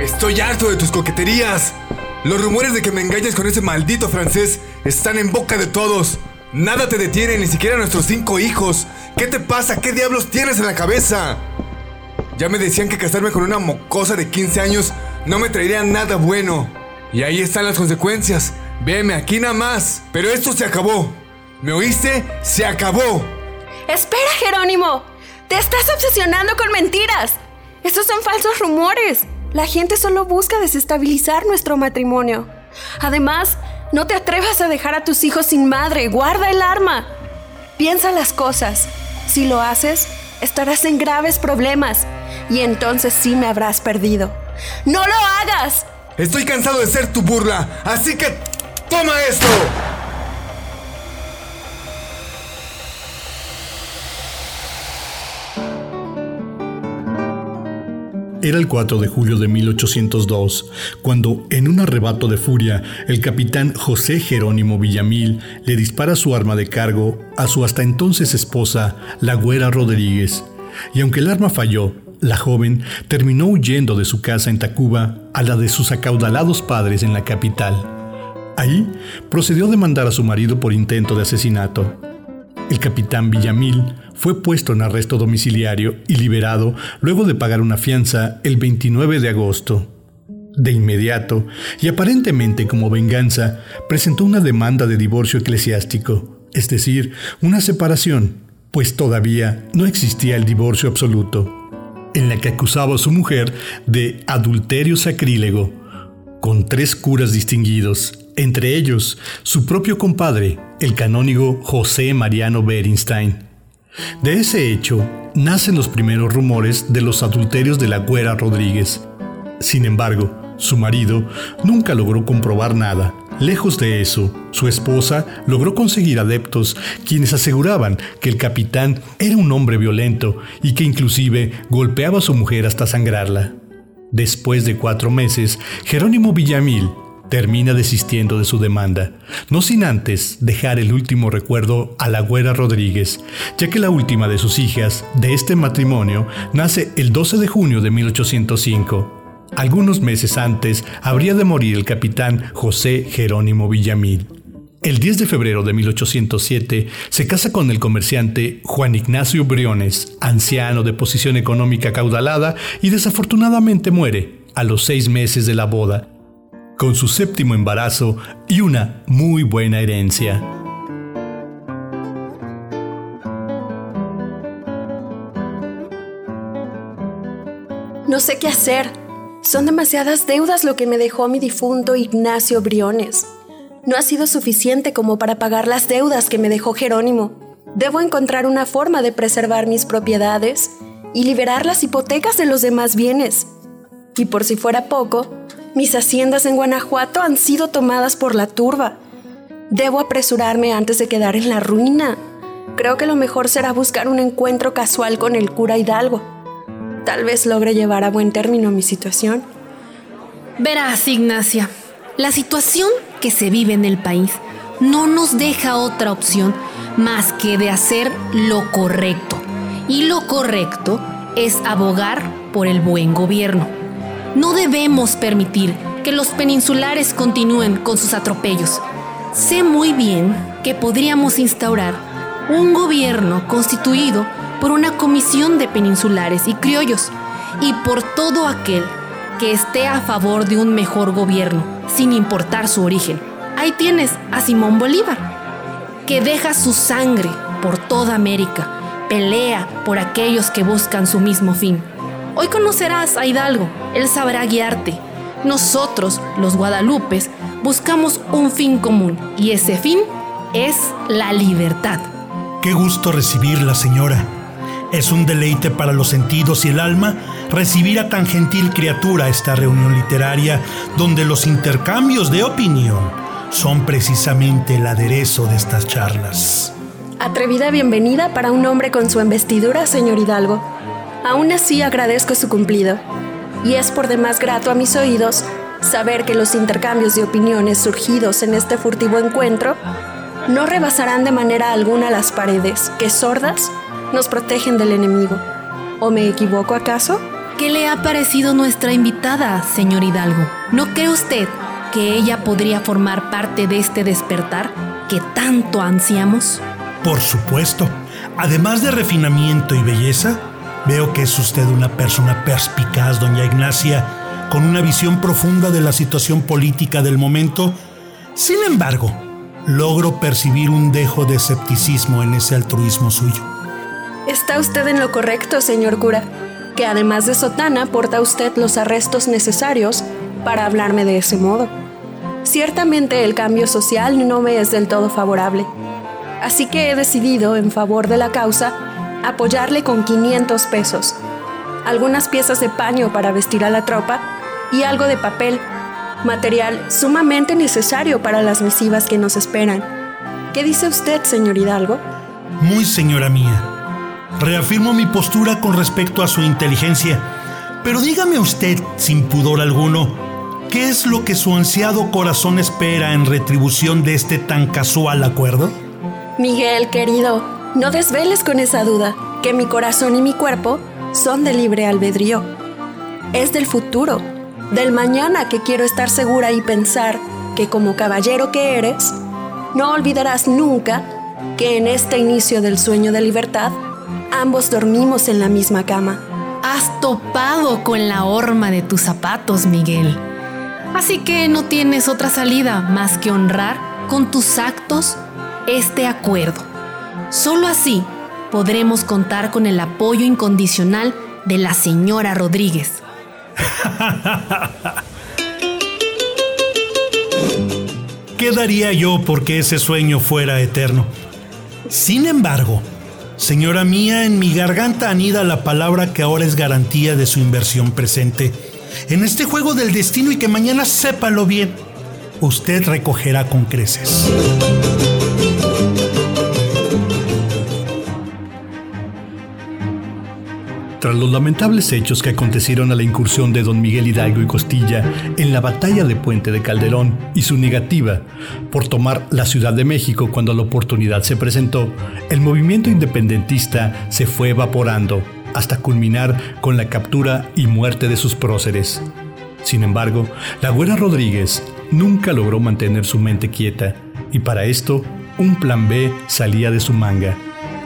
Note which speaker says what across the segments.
Speaker 1: Estoy harto de tus coqueterías. Los rumores de que me engañes con ese maldito francés están en boca de todos. Nada te detiene, ni siquiera nuestros cinco hijos. ¿Qué te pasa? ¿Qué diablos tienes en la cabeza? Ya me decían que casarme con una mocosa de 15 años no me traería nada bueno. Y ahí están las consecuencias. Veme aquí nada más. Pero esto se acabó. ¿Me oíste? Se acabó.
Speaker 2: Espera, Jerónimo. Te estás obsesionando con mentiras. Esos son falsos rumores. La gente solo busca desestabilizar nuestro matrimonio. Además, no te atrevas a dejar a tus hijos sin madre. Guarda el arma. Piensa las cosas. Si lo haces, estarás en graves problemas. Y entonces sí me habrás perdido. ¡No lo hagas!
Speaker 1: Estoy cansado de ser tu burla. Así que... ¡Toma esto!
Speaker 3: Era el 4 de julio de 1802, cuando, en un arrebato de furia, el capitán José Jerónimo Villamil le dispara su arma de cargo a su hasta entonces esposa, la Güera Rodríguez. Y aunque el arma falló, la joven terminó huyendo de su casa en Tacuba a la de sus acaudalados padres en la capital. Ahí procedió a demandar a su marido por intento de asesinato. El capitán Villamil fue puesto en arresto domiciliario y liberado luego de pagar una fianza el 29 de agosto. De inmediato, y aparentemente como venganza, presentó una demanda de divorcio eclesiástico, es decir, una separación, pues todavía no existía el divorcio absoluto, en la que acusaba a su mujer de adulterio sacrílego, con tres curas distinguidos, entre ellos su propio compadre, el canónigo José Mariano Berinstein. De ese hecho, nacen los primeros rumores de los adulterios de la güera Rodríguez. Sin embargo, su marido nunca logró comprobar nada. Lejos de eso, su esposa logró conseguir adeptos quienes aseguraban que el capitán era un hombre violento y que inclusive golpeaba a su mujer hasta sangrarla. Después de cuatro meses, Jerónimo Villamil termina desistiendo de su demanda, no sin antes dejar el último recuerdo a la güera Rodríguez, ya que la última de sus hijas de este matrimonio nace el 12 de junio de 1805. Algunos meses antes habría de morir el capitán José Jerónimo Villamil. El 10 de febrero de 1807 se casa con el comerciante Juan Ignacio Briones, anciano de posición económica caudalada, y desafortunadamente muere a los seis meses de la boda, con su séptimo embarazo y una muy buena herencia.
Speaker 2: No sé qué hacer. Son demasiadas deudas lo que me dejó mi difunto Ignacio Briones. No ha sido suficiente como para pagar las deudas que me dejó Jerónimo. Debo encontrar una forma de preservar mis propiedades y liberar las hipotecas de los demás bienes. Y por si fuera poco, mis haciendas en Guanajuato han sido tomadas por la turba. Debo apresurarme antes de quedar en la ruina. Creo que lo mejor será buscar un encuentro casual con el cura Hidalgo. Tal vez logre llevar a buen término mi situación.
Speaker 4: Verás, Ignacia, la situación que se vive en el país no nos deja otra opción más que de hacer lo correcto. Y lo correcto es abogar por el buen gobierno. No debemos permitir que los peninsulares continúen con sus atropellos. Sé muy bien que podríamos instaurar un gobierno constituido por una comisión de peninsulares y criollos y por todo aquel que esté a favor de un mejor gobierno, sin importar su origen. Ahí tienes a Simón Bolívar, que deja su sangre por toda América, pelea por aquellos que buscan su mismo fin. Hoy conocerás a Hidalgo, él sabrá guiarte. Nosotros, los guadalupes, buscamos un fin común y ese fin es la libertad.
Speaker 5: Qué gusto recibirla, señora. Es un deleite para los sentidos y el alma recibir a tan gentil criatura a esta reunión literaria donde los intercambios de opinión son precisamente el aderezo de estas charlas.
Speaker 2: Atrevida bienvenida para un hombre con su investidura, señor Hidalgo. Aún así agradezco su cumplido, y es por demás grato a mis oídos saber que los intercambios de opiniones surgidos en este furtivo encuentro no rebasarán de manera alguna las paredes que sordas nos protegen del enemigo. ¿O me equivoco acaso?
Speaker 4: ¿Qué le ha parecido nuestra invitada, señor Hidalgo? ¿No cree usted que ella podría formar parte de este despertar que tanto ansiamos?
Speaker 5: Por supuesto. Además de refinamiento y belleza, veo que es usted una persona perspicaz, doña Ignacia, con una visión profunda de la situación política del momento. Sin embargo, logro percibir un dejo de escepticismo en ese altruismo suyo.
Speaker 2: Está usted en lo correcto, señor cura, que además de sotana porta usted los arrestos necesarios para hablarme de ese modo. Ciertamente el cambio social no me es del todo favorable, así que he decidido, en favor de la causa, apoyarle con 500 pesos, algunas piezas de paño para vestir a la tropa y algo de papel, material sumamente necesario para las misivas que nos esperan. ¿Qué dice usted, señor Hidalgo?
Speaker 5: Muy señora mía. Reafirmo mi postura con respecto a su inteligencia, pero dígame usted, sin pudor alguno, ¿qué es lo que su ansiado corazón espera en retribución de este tan casual acuerdo?
Speaker 2: Miguel, querido, no desveles con esa duda que mi corazón y mi cuerpo son de libre albedrío. Es del futuro, del mañana que quiero estar segura y pensar que como caballero que eres, no olvidarás nunca que en este inicio del sueño de libertad, ambos dormimos en la misma cama.
Speaker 4: Has topado con la horma de tus zapatos, Miguel. Así que no tienes otra salida más que honrar con tus actos este acuerdo. Solo así podremos contar con el apoyo incondicional de la señora Rodríguez.
Speaker 5: ¿Qué daría yo porque ese sueño fuera eterno? Sin embargo, señora mía, en mi garganta anida la palabra que ahora es garantía de su inversión presente. En este juego del destino y que mañana sépalo bien, usted recogerá con creces.
Speaker 3: Tras los lamentables hechos que acontecieron a la incursión de don Miguel Hidalgo y Costilla en la batalla de Puente de Calderón y su negativa por tomar la Ciudad de México cuando la oportunidad se presentó, el movimiento independentista se fue evaporando hasta culminar con la captura y muerte de sus próceres. Sin embargo, la Güera Rodríguez nunca logró mantener su mente quieta y para esto un plan B salía de su manga.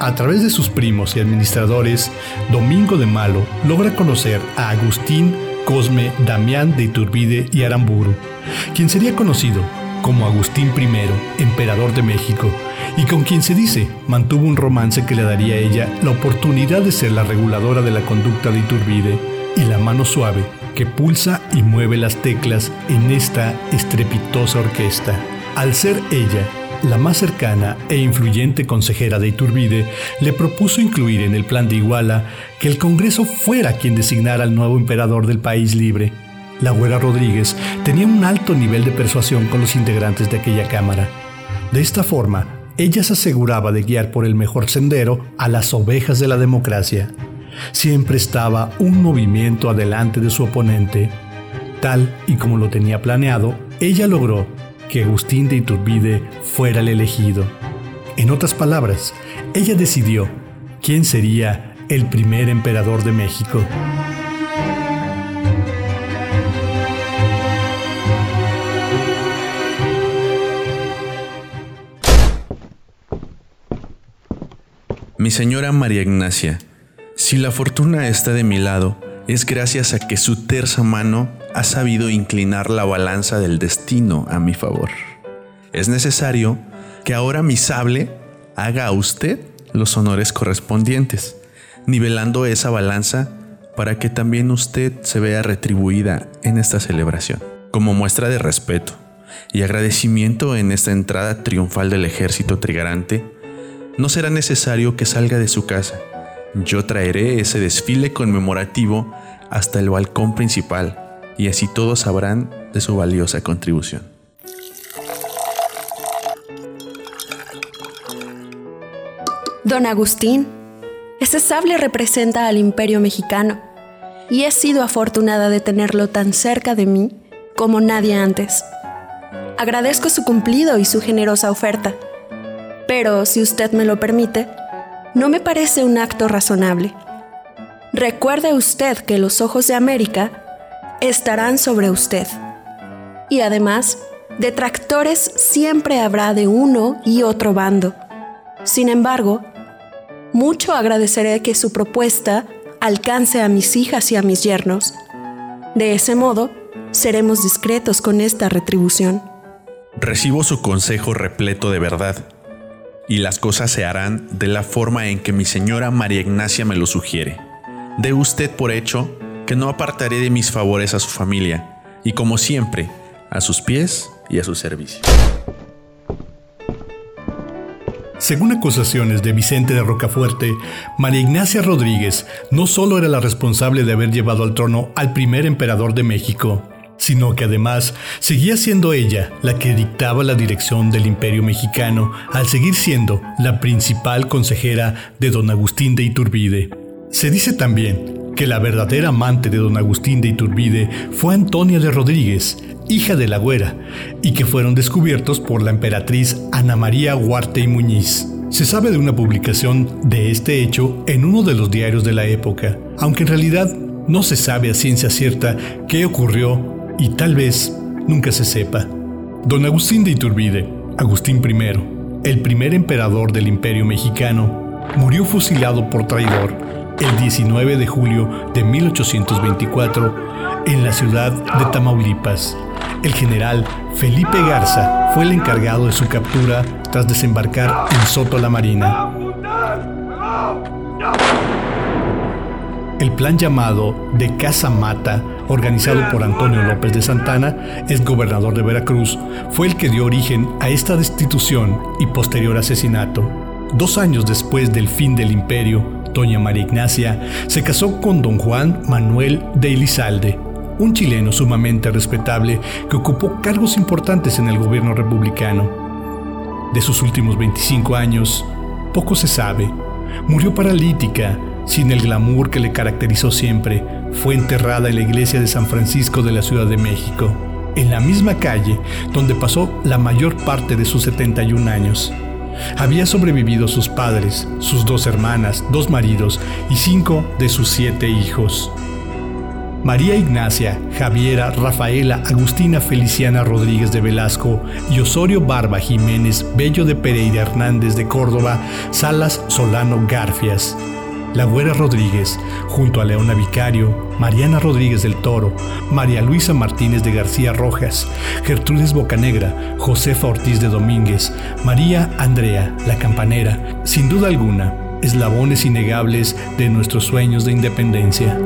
Speaker 3: A través de sus primos y administradores, Domingo de Malo logra conocer a Agustín Cosme Damián de Iturbide y Aramburu, quien sería conocido como Agustín I, emperador de México, y con quien se dice mantuvo un romance que le daría a ella la oportunidad de ser la reguladora de la conducta de Iturbide y la mano suave que pulsa y mueve las teclas en esta estrepitosa orquesta. Al ser ella la más cercana e influyente consejera de Iturbide, le propuso incluir en el plan de Iguala que el Congreso fuera quien designara al nuevo emperador del país libre. La Güera Rodríguez tenía un alto nivel de persuasión con los integrantes de aquella Cámara. De esta forma, ella se aseguraba de guiar por el mejor sendero a las ovejas de la democracia. Siempre estaba un movimiento adelante de su oponente. Tal y como lo tenía planeado, ella logró que Agustín de Iturbide fuera el elegido. En otras palabras, ella decidió quién sería el primer emperador de México.
Speaker 6: Mi señora María Ignacia, si la fortuna está de mi lado, es gracias a que su terza mano ha sabido inclinar la balanza del destino a mi favor. Es necesario que ahora mi sable haga a usted los honores correspondientes, nivelando esa balanza para que también usted se vea retribuida en esta celebración. Como muestra de respeto y agradecimiento en esta entrada triunfal del ejército trigarante, no será necesario que salga de su casa yo traeré ese desfile conmemorativo hasta el balcón principal y así todos sabrán de su valiosa contribución.
Speaker 2: Don Agustín, ese sable representa al imperio mexicano y he sido afortunada de tenerlo tan cerca de mí como nadie antes. Agradezco su cumplido y su generosa oferta, pero si usted me lo permite, no me parece un acto razonable. recuerde usted que los ojos de América estarán sobre usted. Y además, detractores siempre habrá de uno y otro bando. Sin embargo, mucho agradeceré que su propuesta alcance a mis hijas y a mis yernos. De ese modo, seremos discretos con esta retribución.
Speaker 6: Recibo su consejo repleto de verdad, y las cosas se harán de la forma en que mi señora María Ignacia me lo sugiere. De usted por hecho que no apartaré de mis favores a su familia, y como siempre, a sus pies y a su servicio.
Speaker 3: Según acusaciones de Vicente de Rocafuerte, María Ignacia Rodríguez no solo era la responsable de haber llevado al trono al primer emperador de México, sino que además seguía siendo ella la que dictaba la dirección del imperio mexicano al seguir siendo la principal consejera de don Agustín de Iturbide. Se dice también que la verdadera amante de don Agustín de Iturbide fue Antonia de Rodríguez, hija de la güera, y que fueron descubiertos por la emperatriz Ana María Huarte y Muñiz. Se sabe de una publicación de este hecho en uno de los diarios de la época, aunque en realidad no se sabe a ciencia cierta qué ocurrió y tal vez nunca se sepa. Don Agustín de Iturbide, Agustín I, el primer emperador del imperio mexicano, murió fusilado por traidor el 19 de julio de 1824 en la ciudad de Tamaulipas. El general Felipe Garza fue el encargado de su captura tras desembarcar en Soto la Marina. El plan llamado de Casa Mata, organizado por Antonio López de Santana, ex gobernador de Veracruz, fue el que dio origen a esta destitución y posterior asesinato. Dos años después del fin del imperio, doña María Ignacia se casó con don Juan Manuel de Elizalde, un chileno sumamente respetable que ocupó cargos importantes en el gobierno republicano. De sus últimos 25 años, poco se sabe. Murió paralítica, sin el glamour que le caracterizó siempre. Fue enterrada en la iglesia de San Francisco de la Ciudad de México, en la misma calle donde pasó la mayor parte de sus 71 años. Había sobrevivido sus padres, sus dos hermanas, dos maridos y cinco de sus siete hijos. María Ignacia, Javiera, Rafaela, Agustina Feliciana Rodríguez de Velasco y Osorio Barba Jiménez Bello de Pereira Hernández de Córdoba, Salas Solano Garfias. La Güera Rodríguez, junto a Leona Vicario, Mariana Rodríguez del Toro, María Luisa Martínez de García Rojas, Gertrudis Bocanegra, Josefa Ortiz de Domínguez, María Andrea, la campanera, sin duda alguna, eslabones innegables de nuestros sueños de independencia.